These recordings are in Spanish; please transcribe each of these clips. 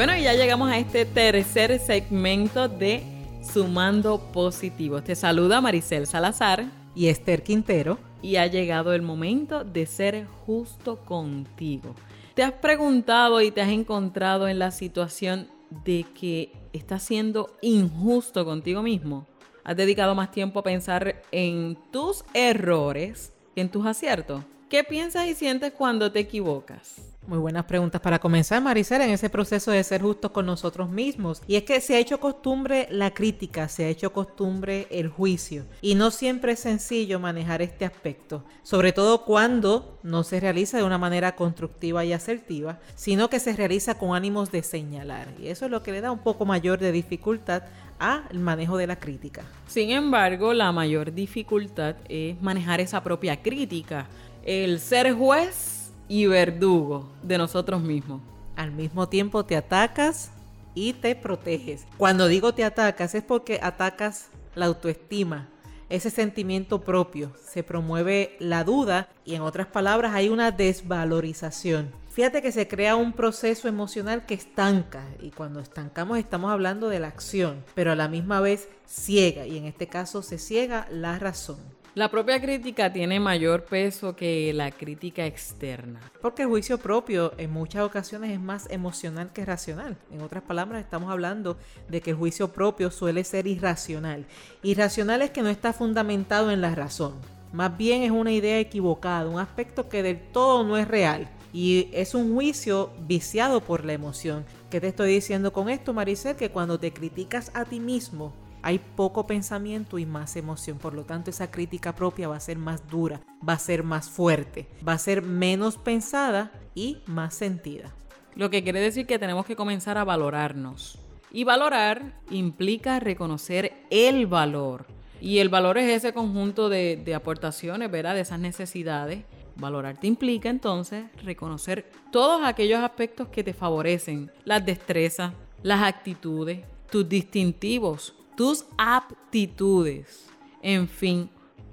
Bueno, y ya llegamos a este tercer segmento de Sumando Positivo. Te saluda Maricel Salazar y Esther Quintero. Y ha llegado el momento de ser justo contigo. ¿Te has preguntado y te has encontrado en la situación de que estás siendo injusto contigo mismo? ¿Has dedicado más tiempo a pensar en tus errores que en tus aciertos? ¿Qué piensas y sientes cuando te equivocas? Muy buenas preguntas para comenzar, Maricela, en ese proceso de ser justos con nosotros mismos. Y es que se ha hecho costumbre la crítica, se ha hecho costumbre el juicio. Y no siempre es sencillo manejar este aspecto, sobre todo cuando no se realiza de una manera constructiva y asertiva, sino que se realiza con ánimos de señalar. Y eso es lo que le da un poco mayor de dificultad al manejo de la crítica. Sin embargo, la mayor dificultad es manejar esa propia crítica. El ser juez y verdugo de nosotros mismos. Al mismo tiempo te atacas y te proteges. Cuando digo te atacas es porque atacas la autoestima, ese sentimiento propio. Se promueve la duda y en otras palabras hay una desvalorización. Fíjate que se crea un proceso emocional que estanca y cuando estancamos estamos hablando de la acción, pero a la misma vez ciega y en este caso se ciega la razón. La propia crítica tiene mayor peso que la crítica externa. Porque el juicio propio en muchas ocasiones es más emocional que racional. En otras palabras, estamos hablando de que el juicio propio suele ser irracional. Irracional es que no está fundamentado en la razón. Más bien es una idea equivocada, un aspecto que del todo no es real. Y es un juicio viciado por la emoción. ¿Qué te estoy diciendo con esto, Maricel? Que cuando te criticas a ti mismo, hay poco pensamiento y más emoción. Por lo tanto, esa crítica propia va a ser más dura, va a ser más fuerte, va a ser menos pensada y más sentida. Lo que quiere decir que tenemos que comenzar a valorarnos. Y valorar implica reconocer el valor. Y el valor es ese conjunto de, aportaciones, ¿verdad? De esas necesidades. Valorarte implica entonces reconocer todos aquellos aspectos que te favorecen, las destrezas, las actitudes, tus distintivos, tus aptitudes. En fin,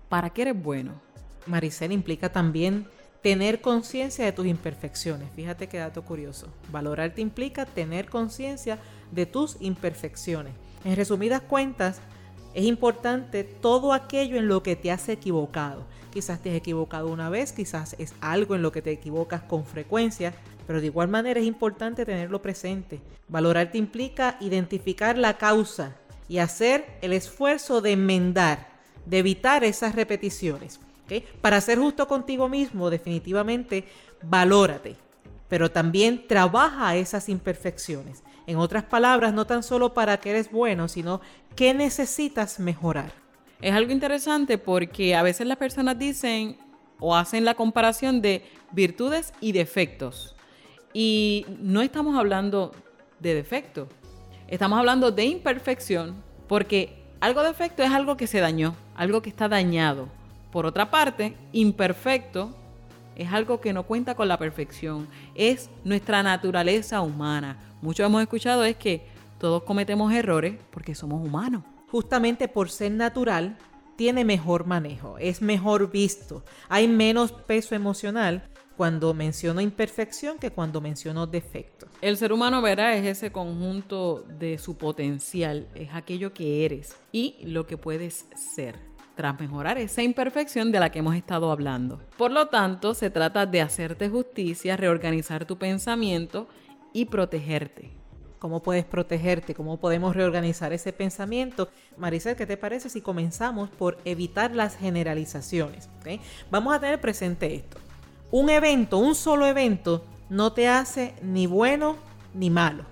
¿para qué eres bueno? Maricel implica también tener conciencia de tus imperfecciones. Fíjate qué dato curioso. Valorarte implica tener conciencia de tus imperfecciones. En resumidas cuentas, es importante todo aquello en lo que te has equivocado. Quizás te has equivocado una vez, quizás es algo en lo que te equivocas con frecuencia, pero de igual manera es importante tenerlo presente. Valorarte implica identificar la causa y hacer el esfuerzo de enmendar, de evitar esas repeticiones. Para ser justo contigo mismo, definitivamente, valórate, pero también trabaja esas imperfecciones. En otras palabras, no tan solo para que eres bueno, sino que necesitas mejorar. Es algo interesante porque a veces las personas dicen o hacen la comparación de virtudes y defectos. Y no estamos hablando de defectos, Estamos hablando de imperfección porque algo defecto es algo que se dañó, algo que está dañado. Por otra parte, imperfecto es algo que no cuenta con la perfección, es nuestra naturaleza humana. Muchos hemos escuchado es que todos cometemos errores porque somos humanos. Justamente por ser natural, tiene mejor manejo, es mejor visto, hay menos peso emocional cuando menciono imperfección que cuando menciono defecto. El ser humano, verá, es ese conjunto de su potencial, es aquello que eres y lo que puedes ser tras mejorar esa imperfección de la que hemos estado hablando. Por lo tanto, se trata de hacerte justicia, reorganizar tu pensamiento y protegerte. ¿Cómo puedes protegerte? ¿Cómo podemos reorganizar ese pensamiento? Maricel, ¿qué te parece si comenzamos por evitar las generalizaciones? Vamos a tener presente esto. Un evento, un solo evento, no te hace ni bueno ni malo.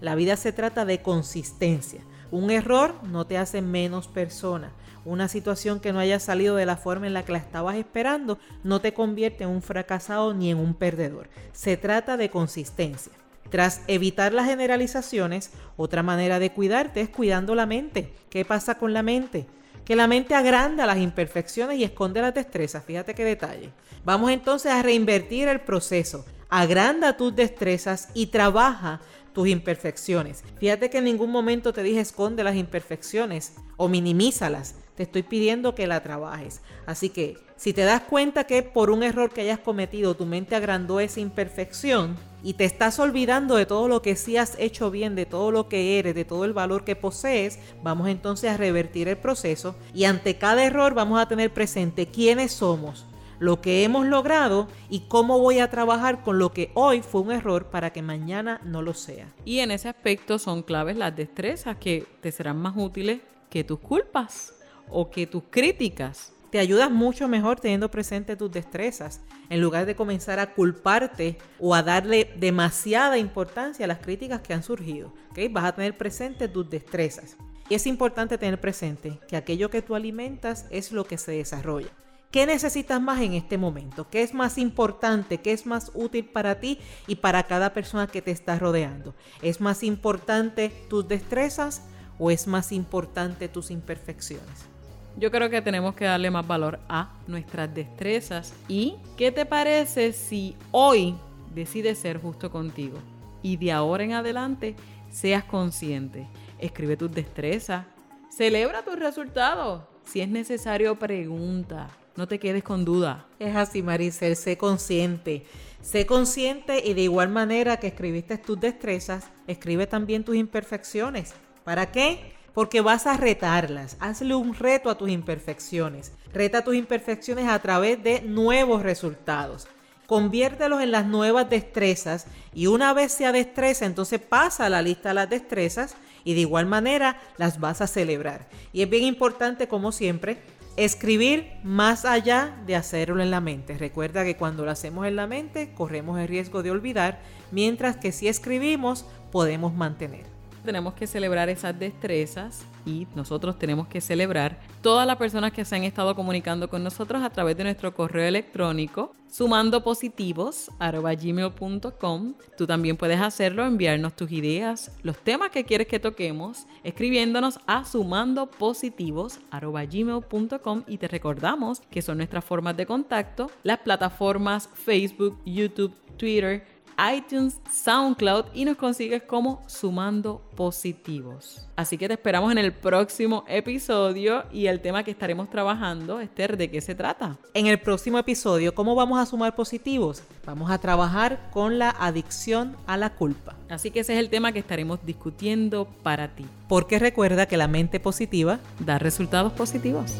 La vida se trata de consistencia. Un error no te hace menos persona. Una situación que no haya salido de la forma en la que la estabas esperando no te convierte en un fracasado ni en un perdedor. Se trata de consistencia. Tras evitar las generalizaciones, otra manera de cuidarte es cuidando la mente. ¿Qué pasa con la mente? Que la mente agranda las imperfecciones y esconde las destrezas. Fíjate qué detalle. Vamos entonces a reinvertir el proceso. Agranda tus destrezas y trabaja tus imperfecciones. Fíjate que en ningún momento te dije esconde las imperfecciones o minimízalas. Te estoy pidiendo que la trabajes. Así que si te das cuenta que por un error que hayas cometido tu mente agrandó esa imperfección y te estás olvidando de todo lo que sí has hecho bien, de todo lo que eres, de todo el valor que posees, vamos entonces a revertir el proceso y ante cada error vamos a tener presente quiénes somos, lo que hemos logrado y cómo voy a trabajar con lo que hoy fue un error para que mañana no lo sea. Y en ese aspecto son claves las destrezas que te serán más útiles que tus culpas o que tus críticas. Te ayudas mucho mejor teniendo presente tus destrezas, en lugar de comenzar a culparte o a darle demasiada importancia a las críticas que han surgido. ¿okay? Vas a tener presente tus destrezas. Y es importante tener presente que aquello que tú alimentas es lo que se desarrolla. ¿Qué necesitas más en este momento? ¿Qué es más importante? ¿Qué es más útil para ti y para cada persona que te está rodeando? ¿Es más importante tus destrezas o es más importante tus imperfecciones? Yo creo que tenemos que darle más valor a nuestras destrezas. ¿Y qué te parece si hoy decides ser justo contigo? Y de ahora en adelante seas consciente. Escribe tus destrezas. Celebra tus resultados. Si es necesario, pregunta. No te quedes con duda. Es así, Maricel, sé consciente. Sé consciente y de igual manera que escribiste tus destrezas, escribe también tus imperfecciones. ¿Para qué? Porque vas a retarlas. Hazle un reto a tus imperfecciones. Reta tus imperfecciones a través de nuevos resultados. Conviértelos en las nuevas destrezas y una vez sea destreza, entonces pasa a la lista de las destrezas y de igual manera las vas a celebrar. Y es bien importante, como siempre, Escribir más allá de hacerlo en la mente. Recuerda que cuando lo hacemos en la mente corremos el riesgo de olvidar, mientras que si escribimos podemos mantener tenemos que celebrar esas destrezas y nosotros tenemos que celebrar todas las personas que se han estado comunicando con nosotros a través de nuestro correo electrónico sumando positivos gmail.com. Tú también puedes hacerlo, enviarnos tus ideas, los temas que quieres que toquemos, escribiéndonos a sumando positivos gmail.com y te recordamos que son nuestras formas de contacto, las plataformas Facebook, YouTube, Twitter, iTunes, SoundCloud y nos consigues como Sumando Positivos. Así que te esperamos en el próximo episodio y el tema que estaremos trabajando, Esther, ¿de qué se trata? En el próximo episodio, ¿cómo vamos a sumar positivos? Vamos a trabajar con la adicción a la culpa. Así que ese es el tema que estaremos discutiendo para ti. Porque recuerda que la mente positiva da resultados positivos.